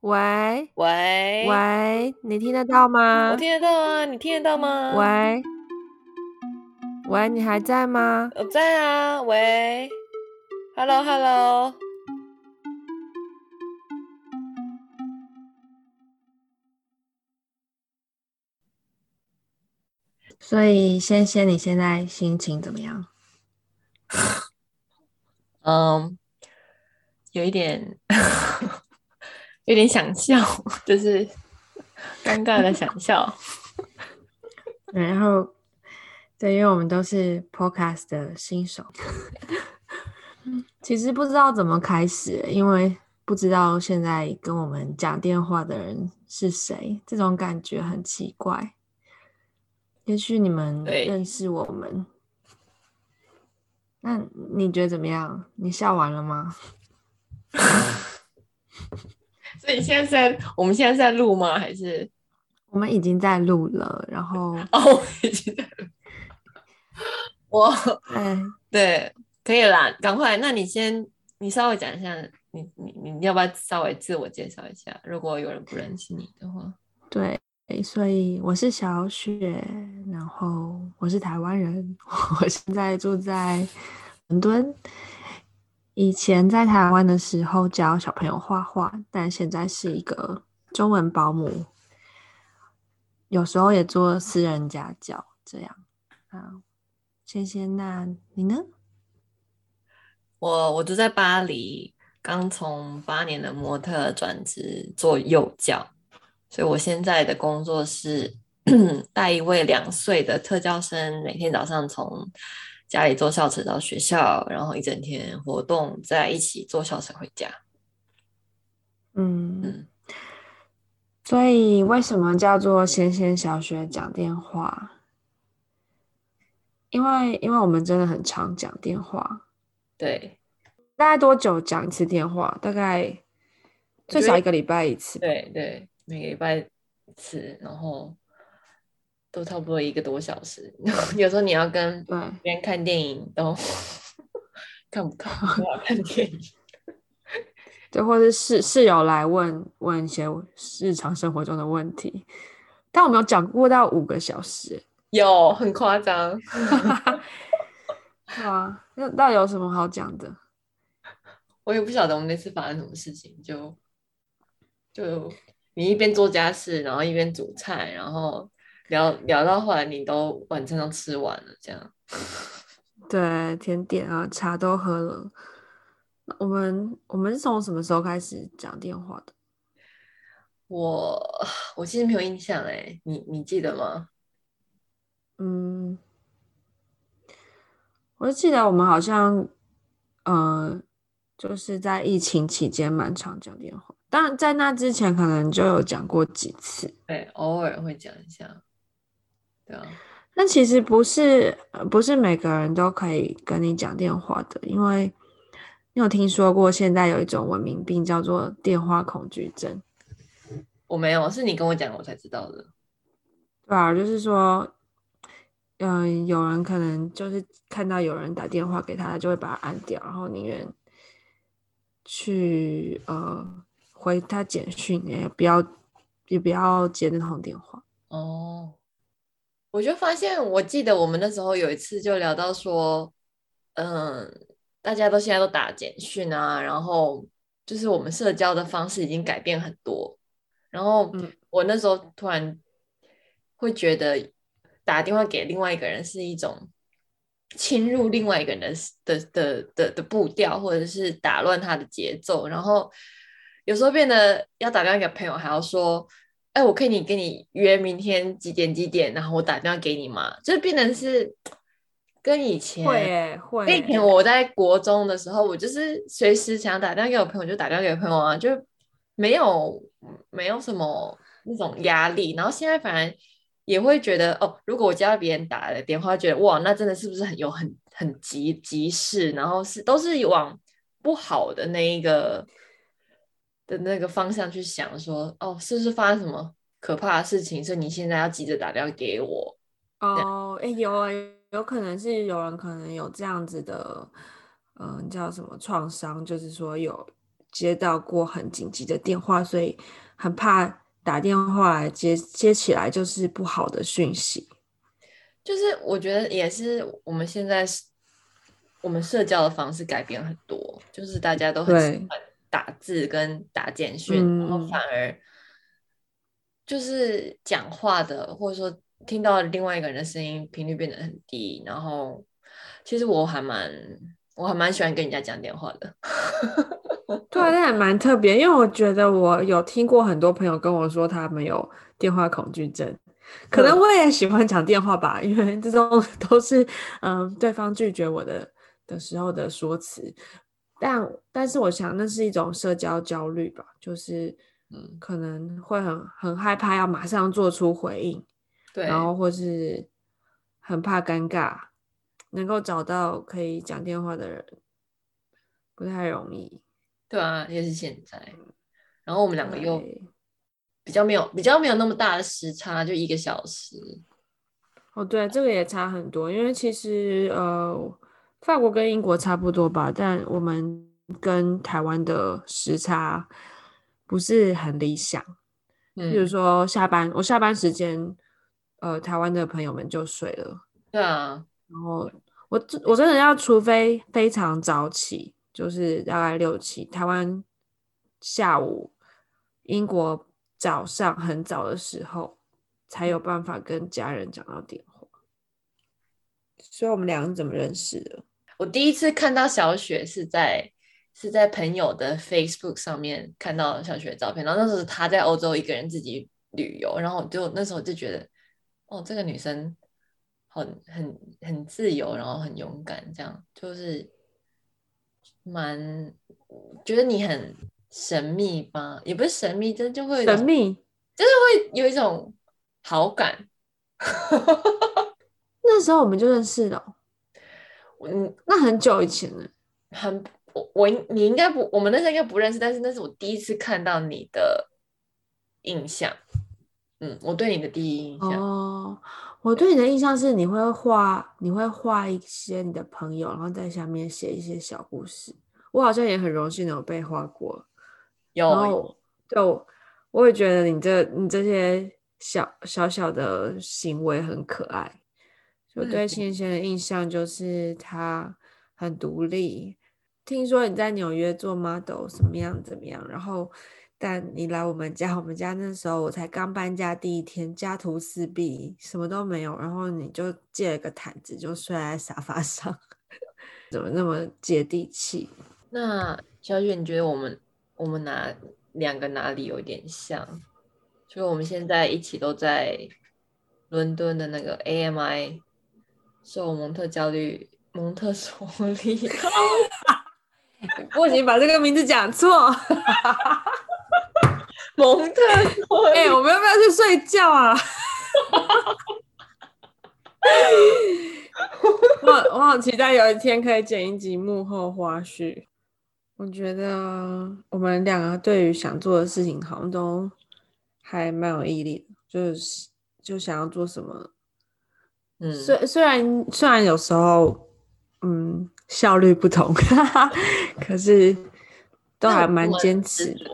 喂喂喂，你听得到吗？我听得到啊，你听得到吗？喂喂，你还在吗？我在啊，喂，Hello Hello，所以仙仙，你现在心情怎么样？嗯，有一点。有点想笑，就是尴尬的想笑。然后，对，因为我们都是 Podcast 的新手，其实不知道怎么开始，因为不知道现在跟我们讲电话的人是谁，这种感觉很奇怪。也许你们认识我们，那你觉得怎么样？你笑完了吗？所以现在在，我们现在是在录吗？还是我们已经在录了？然后哦，已经在录。我 哎，对，可以啦，赶快。那你先，你稍微讲一下，你你你要不要稍微自我介绍一下？如果有人不认识你的话，对，所以我是小雪，然后我是台湾人，我现在住在伦敦。以前在台湾的时候教小朋友画画，但现在是一个中文保姆，有时候也做私人家教，这样。啊，谢谢，那你呢？我我住在巴黎，刚从八年的模特转职做幼教，所以我现在的工作是 带一位两岁的特教生，每天早上从家里坐校车到学校，然后一整天活动，在一起坐校车回家。嗯嗯，所以为什么叫做先先小学讲电话？因为因为我们真的很常讲电话。对，大概多久讲一次电话？大概最少一个礼拜一次。对对，每个礼拜一次，然后。都差不多一个多小时，有时候你要跟别人看电影都 看不到不好看电影，对，或者室室友来问问一些日常生活中的问题，但我们有讲过到五个小时，有很夸张，啊，那到底有什么好讲的？我也不晓得我们那次发生什么事情，就就你一边做家事，然后一边煮菜，然后。聊聊到后来，你都晚餐都吃完了，这样。对，甜点啊，茶都喝了。我们我们是从什么时候开始讲电话的？我我其实没有印象哎，你你记得吗？嗯，我就记得我们好像，呃，就是在疫情期间蛮常讲电话，但在那之前可能就有讲过几次，对，偶尔会讲一下。对啊，那其实不是，不是每个人都可以跟你讲电话的，因为你有听说过现在有一种文明病叫做电话恐惧症？我没有，是你跟我讲我才知道的。对啊，就是说，嗯、呃，有人可能就是看到有人打电话给他，他就会把它按掉，然后宁愿去呃回他简讯，也不要也不要接那通电话。哦。我就发现，我记得我们那时候有一次就聊到说，嗯，大家都现在都打简讯啊，然后就是我们社交的方式已经改变很多。然后我那时候突然会觉得，打电话给另外一个人是一种侵入另外一个人的的的的的步调，或者是打乱他的节奏。然后有时候变得要打电话给朋友，还要说。哎，我可以你跟你约明天几点几点，然后我打电话给你嘛，就变成是跟以前会会。跟以前我在国中的时候，我就是随时想打电话给我朋友就打电话给我朋友啊，就没有没有什么那种压力。然后现在反而也会觉得哦，如果我接到别人打的电话，觉得哇，那真的是不是很有很很急急事？然后是都是往不好的那一个。的那个方向去想说，哦，是不是发生什么可怕的事情？所以你现在要急着打电话给我？哦，哎，有啊，有可能是有人可能有这样子的，嗯、呃，叫什么创伤，就是说有接到过很紧急的电话，所以很怕打电话来接接起来就是不好的讯息。就是我觉得也是我们现在我们社交的方式改变很多，就是大家都很喜欢打字跟打简讯，然后反而就是讲话的或者说。听到另外一个人的声音频率变得很低，然后其实我还蛮我还蛮喜欢跟人家讲电话的。对啊，那还蛮特别，因为我觉得我有听过很多朋友跟我说他们有电话恐惧症，可能我也喜欢讲电话吧，因为这种 都是嗯对方拒绝我的的时候的说辞，但但是我想那是一种社交焦虑吧，就是嗯可能会很很害怕要马上做出回应。对，然后或是很怕尴尬，能够找到可以讲电话的人不太容易。对啊，也是现在。然后我们两个又比较没有比较没有那么大的时差，就一个小时。哦，对，这个也差很多，因为其实呃，法国跟英国差不多吧，但我们跟台湾的时差不是很理想。嗯，比如说下班，我下班时间。呃，台湾的朋友们就睡了。对啊，然后我我真的要，除非非常早起，就是大概六七，台湾下午，英国早上很早的时候，才有办法跟家人讲到电话。所以我们两个怎么认识的？我第一次看到小雪是在是在朋友的 Facebook 上面看到小雪的照片，然后那时候她在欧洲一个人自己旅游，然后就那时候就觉得。哦，这个女生很很很自由，然后很勇敢，这样就是蛮觉得你很神秘吧？也不是神秘，真就会神秘，就是会有一种好感。那时候我们就认识了，嗯，那很久以前了，很我我你应该不，我们那时候应该不认识，但是那是我第一次看到你的印象。嗯，我对你的第一印象哦，我对你的印象是你会画，你会画一些你的朋友，然后在下面写一些小故事。我好像也很荣幸的有被画过，有，就我也觉得你这你这些小小小的行为很可爱。我对千千的印象就是他很独立，听说你在纽约做 model，怎么样怎么样，然后。但你来我们家，我们家那时候我才刚搬家第一天，家徒四壁，什么都没有。然后你就借了个毯子，就睡在沙发上，怎么那么接地气？那小雪，你觉得我们我们哪两个哪里有点像？就是我们现在一起都在伦敦的那个 AMI 受蒙特焦虑蒙特梭利，不行，把这个名字讲错。蒙特哎、欸，我们要不要去睡觉啊？我我好期待有一天可以剪一集幕后花絮。我觉得我们两个对于想做的事情好像都还蛮有毅力的，就是就想要做什么。嗯，虽虽然虽然有时候嗯效率不同，可是都还蛮坚持的。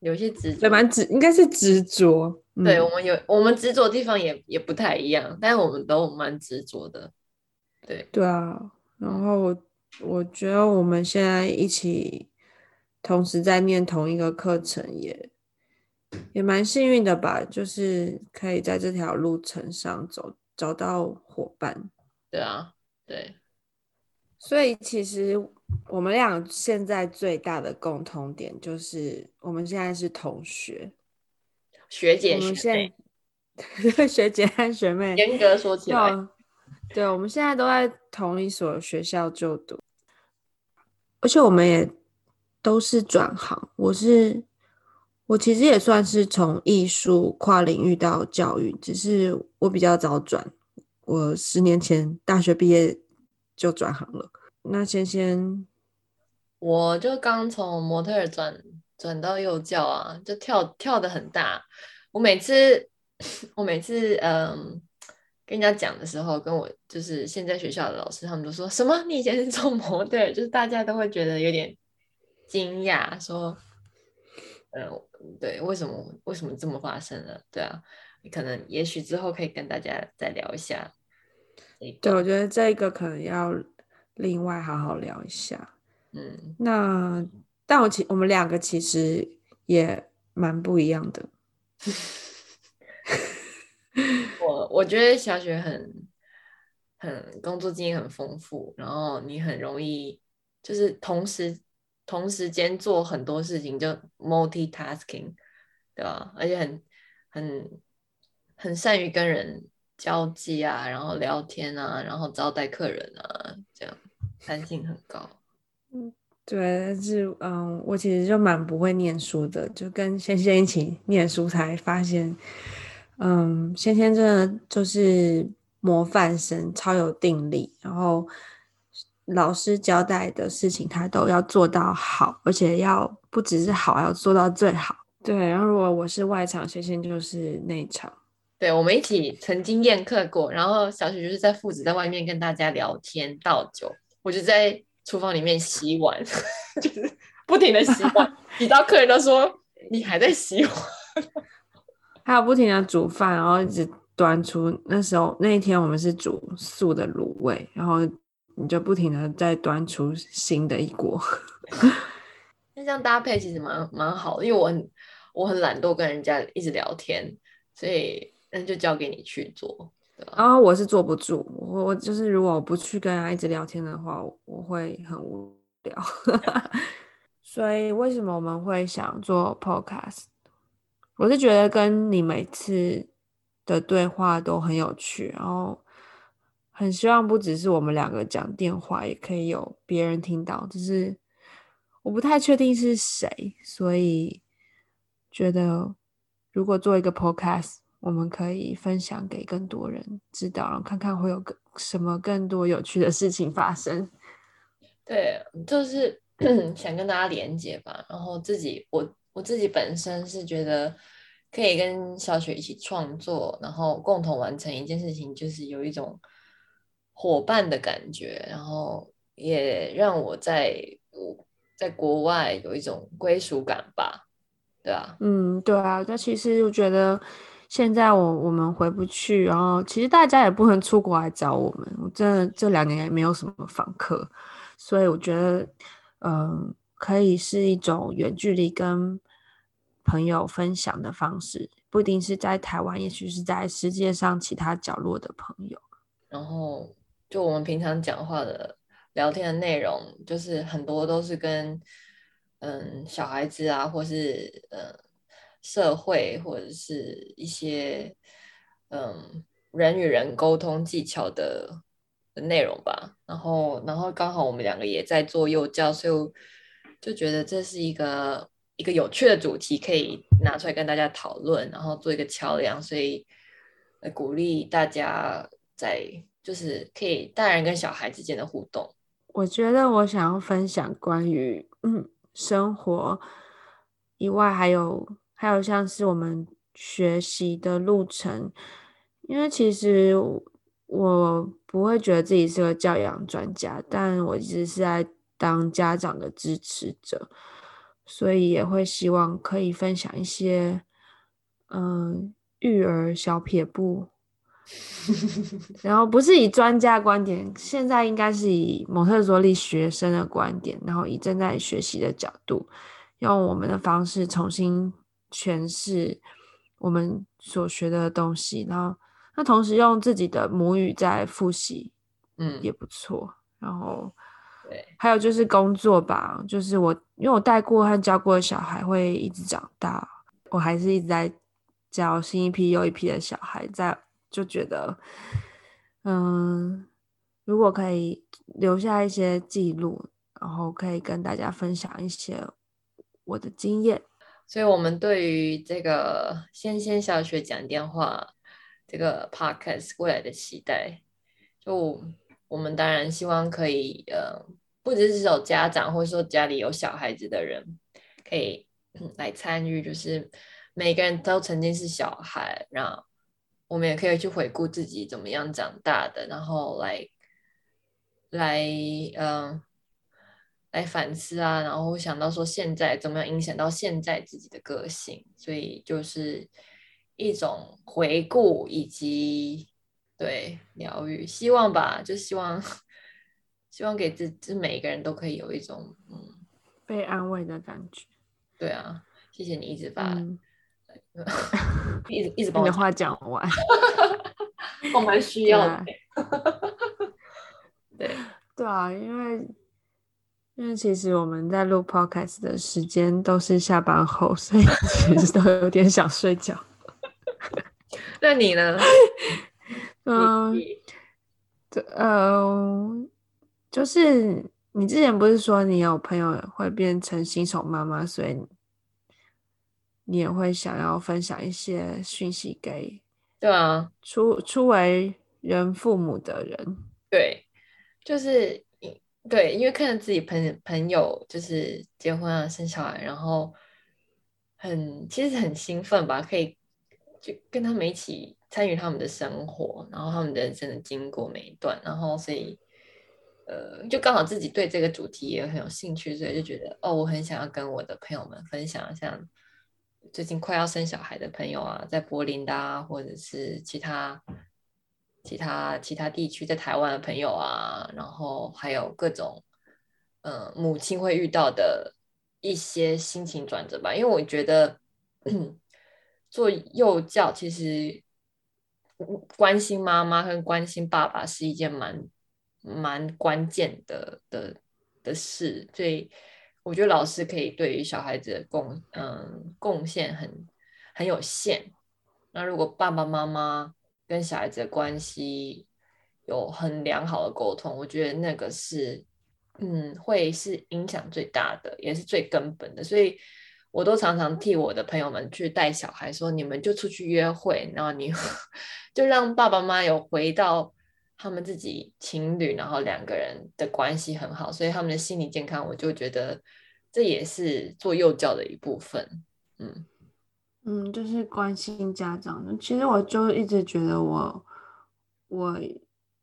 有些执着，蛮执，应该是执着。对，我们有我们执着的地方也也不太一样，但是我们都蛮执着的。对对啊，然后我我觉得我们现在一起同时在念同一个课程也，也也蛮幸运的吧，就是可以在这条路程上走，找到伙伴。对啊，对。所以其实我们俩现在最大的共同点就是，我们现在是同学，学姐学妹，学姐和学妹。严格说起来，对，我们现在都在同一所学校就读，而且我们也都是转行。我是，我其实也算是从艺术跨领域到教育，只是我比较早转，我十年前大学毕业。就转行了。那先先，我就刚从模特儿转转到幼教啊，就跳跳的很大。我每次我每次嗯跟人家讲的时候，跟我就是现在学校的老师，他们都说什么？你以前是做模特，就是大家都会觉得有点惊讶，说，呃，对，为什么为什么这么发生了？对啊，你可能也许之后可以跟大家再聊一下。对，我觉得这个可能要另外好好聊一下。嗯，那但我其我们两个其实也蛮不一样的。我我觉得小雪很很工作经验很丰富，然后你很容易就是同时同时间做很多事情，就 multitasking，对吧？而且很很很善于跟人交际啊，然后聊天啊，然后招待客人啊，这样弹性很高。嗯，对，但是嗯，我其实就蛮不会念书的，就跟仙仙一起念书才发现。嗯，仙仙真的就是模范生，超有定力。然后老师交代的事情，他都要做到好，而且要不只是好，要做到最好。对，然后如果我是外场，仙仙就是内场。对，我们一起曾经宴客过，然后小雪就是在父子在外面跟大家聊天倒酒，我就在厨房里面洗碗，就是不停的洗碗，洗到客人都说你还在洗碗。还有不停的煮饭，然后一直端出。那时候那一天我们是煮素的卤味，然后你就不停的在端出新的一锅。那这样搭配其实蛮蛮好的，因为我很我很懒惰，跟人家一直聊天，所以那就交给你去做。然后我是坐不住，我我就是如果我不去跟他一直聊天的话，我会很无聊。所以为什么我们会想做 podcast？我是觉得跟你每次的对话都很有趣，然后很希望不只是我们两个讲电话，也可以有别人听到。只是我不太确定是谁，所以觉得如果做一个 podcast，我们可以分享给更多人知道，然后看看会有更什么更多有趣的事情发生。对，就是 想跟大家连接吧，然后自己我。我自己本身是觉得可以跟小雪一起创作，然后共同完成一件事情，就是有一种伙伴的感觉，然后也让我在在国外有一种归属感吧，对啊，嗯，对啊。那其实我觉得现在我我们回不去，然后其实大家也不能出国来找我们。我真的这两年也没有什么访客，所以我觉得，嗯。可以是一种远距离跟朋友分享的方式，不一定是在台湾，也许是在世界上其他角落的朋友。然后，就我们平常讲话的聊天的内容，就是很多都是跟嗯小孩子啊，或是嗯社会，或者是一些嗯人与人沟通技巧的的内容吧。然后，然后刚好我们两个也在做幼教，所以。就觉得这是一个一个有趣的主题，可以拿出来跟大家讨论，然后做一个桥梁，所以鼓励大家在就是可以大人跟小孩之间的互动。我觉得我想要分享关于嗯生活以外，还有还有像是我们学习的路程，因为其实我不会觉得自己是个教养专家，但我一直是在。当家长的支持者，所以也会希望可以分享一些，嗯，育儿小撇步，然后不是以专家观点，现在应该是以蒙特梭利学生的观点，然后以正在学习的角度，用我们的方式重新诠释我们所学的东西，然后那同时用自己的母语在复习，嗯，也不错，然后。对，还有就是工作吧，就是我因为我带过和教过的小孩会一直长大，我还是一直在教新一批又一批的小孩，在就觉得，嗯，如果可以留下一些记录，然后可以跟大家分享一些我的经验，所以我们对于这个仙仙小学讲电话这个 podcast 未来的期待，就。我们当然希望可以，呃，不只是有家长，或者说家里有小孩子的人，可以 来参与。就是每个人都曾经是小孩，然后我们也可以去回顾自己怎么样长大的，然后来来嗯、呃、来反思啊，然后想到说现在怎么样影响到现在自己的个性，所以就是一种回顾以及对疗愈，希望吧，就希望希望给自己每一个人都可以有一种嗯被安慰的感觉。对啊，谢谢你一直发。嗯一直一直把你的话讲完，我蛮需要的。对对啊，因为因为其实我们在录 podcast 的时间都是下班后，所以其实都有点想睡觉。那你呢？嗯，对，呃，就是你之前不是说你有朋友会变成新手妈妈，所以。你也会想要分享一些讯息给，对啊，初初为人父母的人，对，就是对，因为看着自己朋朋友就是结婚啊、生小孩，然后很其实很兴奋吧，可以就跟他们一起参与他们的生活，然后他们的人生的经过每一段，然后所以呃，就刚好自己对这个主题也很有兴趣，所以就觉得哦，我很想要跟我的朋友们分享一下。最近快要生小孩的朋友啊，在柏林的啊，或者是其他其他其他地区在台湾的朋友啊，然后还有各种、呃、母亲会遇到的一些心情转折吧。因为我觉得做幼教其实关心妈妈跟关心爸爸是一件蛮蛮关键的的的事，所以。我觉得老师可以对于小孩子的贡嗯贡献很很有限。那如果爸爸妈妈跟小孩子的关系有很良好的沟通，我觉得那个是嗯会是影响最大的，也是最根本的。所以我都常常替我的朋友们去带小孩，说你们就出去约会，然后你 就让爸爸妈妈有回到。他们自己情侣，然后两个人的关系很好，所以他们的心理健康，我就觉得这也是做幼教的一部分。嗯嗯，就是关心家长。其实我就一直觉得我，我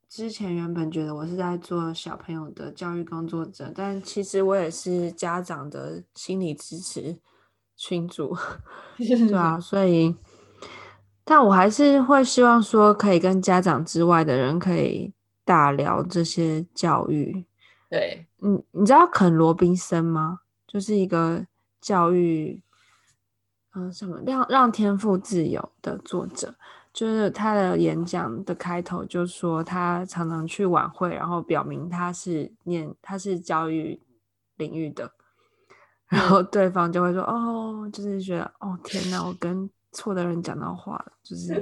之前原本觉得我是在做小朋友的教育工作者，但其实我也是家长的心理支持群主，对啊，所以。但我还是会希望说，可以跟家长之外的人可以大聊这些教育。对，你，你知道肯罗宾森吗？就是一个教育，嗯、呃，什么让让天赋自由的作者。就是他的演讲的开头就说，他常常去晚会，然后表明他是念他是教育领域的，然后对方就会说，哦，就是觉得，哦，天哪，我跟。错的人讲到话了，就是，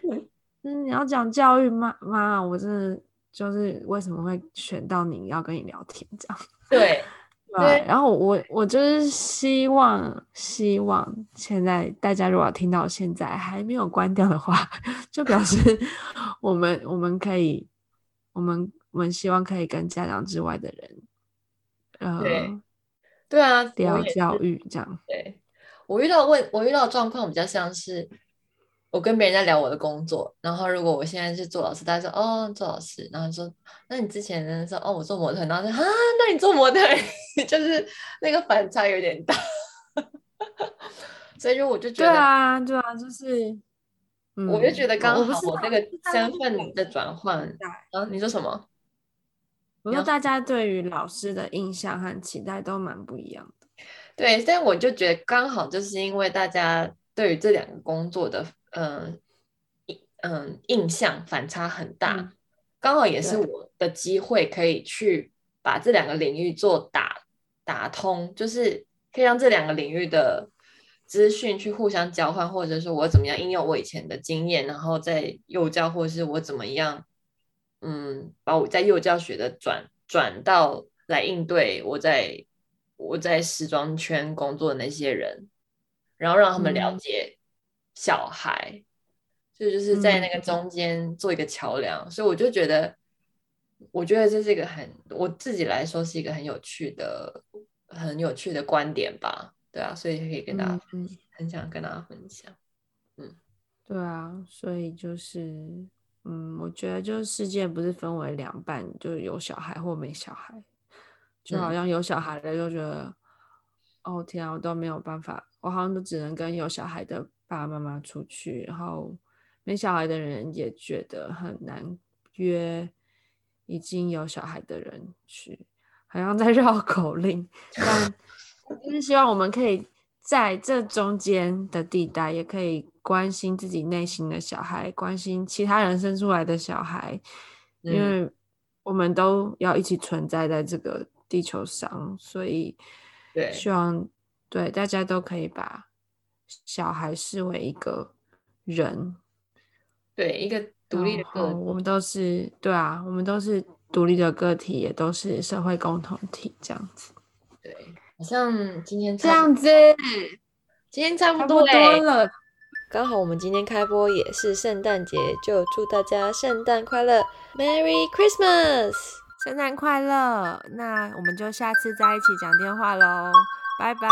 嗯，你要讲教育吗？妈，我真的就是为什么会选到你要跟你聊天这样？对，对。然后我我就是希望希望现在大家如果听到现在还没有关掉的话，就表示我们我们可以，我们我们希望可以跟家长之外的人，呃，对，对啊，聊教育这样，对。我遇到问，我遇到状况比较像是我跟别人在聊我的工作，然后如果我现在是做老师，大家说哦做老师，然后说那你之前呢？说哦我做模特，然后说啊那你做模特，就是那个反差有点大，所以就我就觉得对啊对啊，就是，我就觉得刚好我这个身份的转换啊，你说什么？我说大家对于老师的印象和期待都蛮不一样的。对，但我就觉得刚好就是因为大家对于这两个工作的嗯嗯、呃、印象反差很大，嗯、刚好也是我的机会可以去把这两个领域做打打通，就是可以让这两个领域的资讯去互相交换，或者说我怎么样应用我以前的经验，然后在幼教，或者是我怎么样嗯把我在幼教学的转转到来应对我在。我在时装圈工作的那些人，然后让他们了解小孩，就、嗯、就是在那个中间做一个桥梁，嗯、所以我就觉得，我觉得这是一个很我自己来说是一个很有趣的、很有趣的观点吧，对啊，所以可以跟大家分享，嗯、很想跟大家分享，嗯。对啊，所以就是，嗯，我觉得就是世界不是分为两半，就是有小孩或没小孩，就好像有小孩的就觉得，嗯、哦天啊，我都没有办法，我好像都只能跟有小孩的爸爸妈妈出去，然后没小孩的人也觉得很难约已经有小孩的人去，好像在 绕口令，但就是希望我们可以。在这中间的地带，也可以关心自己内心的小孩，关心其他人生出来的小孩，嗯、因为我们都要一起存在在这个地球上，所以对，希望对大家都可以把小孩视为一个人，对一个独立的个体，我们都是对啊，我们都是独立的个体，也都是社会共同体，这样子，对。好像今天这样子，今天差不多，欸、差不多了。刚好我们今天开播也是圣诞节，就祝大家圣诞快乐，Merry Christmas，圣诞快乐。那我们就下次再一起讲电话喽，拜拜。